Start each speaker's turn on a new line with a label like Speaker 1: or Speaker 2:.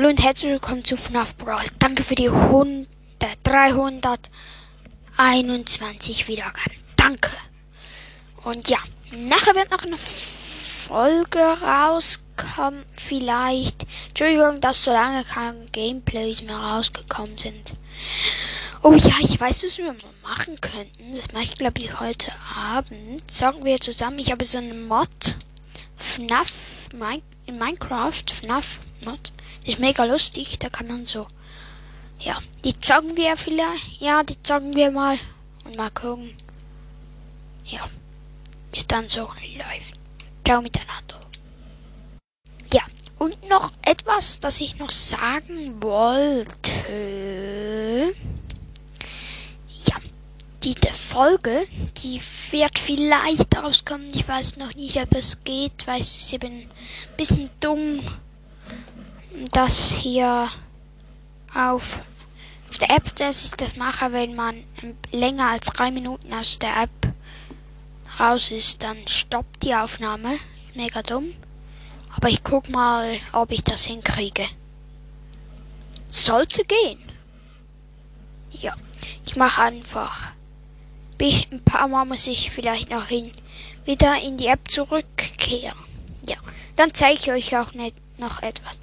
Speaker 1: Hallo und herzlich willkommen zu FNAF Brawl. Danke für die 100, 321 Wiedergaben. Danke. Und ja, nachher wird noch eine Folge rauskommen. Vielleicht. Entschuldigung, dass so lange keine Gameplays mehr rausgekommen sind. Oh ja, ich weiß, was wir mal machen könnten. Das mache ich, glaube ich, heute Abend. Sagen wir zusammen, ich habe so eine Mod. FNAF in Minecraft. FNAF Mod. Ist mega lustig, da kann man so. Ja, die zocken wir vielleicht. Ja, die zocken wir mal. Und mal gucken. Ja. Bis dann so läuft. Ciao miteinander. Ja, und noch etwas, das ich noch sagen wollte. Ja, die Folge, die wird vielleicht rauskommen. Ich weiß noch nicht, ob es geht, weil es ist eben ein bisschen dumm das hier auf, auf der App, dass ich das mache, wenn man länger als drei Minuten aus der App raus ist, dann stoppt die Aufnahme. Mega dumm. Aber ich guck mal, ob ich das hinkriege. Sollte gehen. Ja, ich mache einfach. Bis ein paar Mal muss ich vielleicht noch hin, wieder in die App zurückkehren. Ja, dann zeige ich euch auch noch etwas.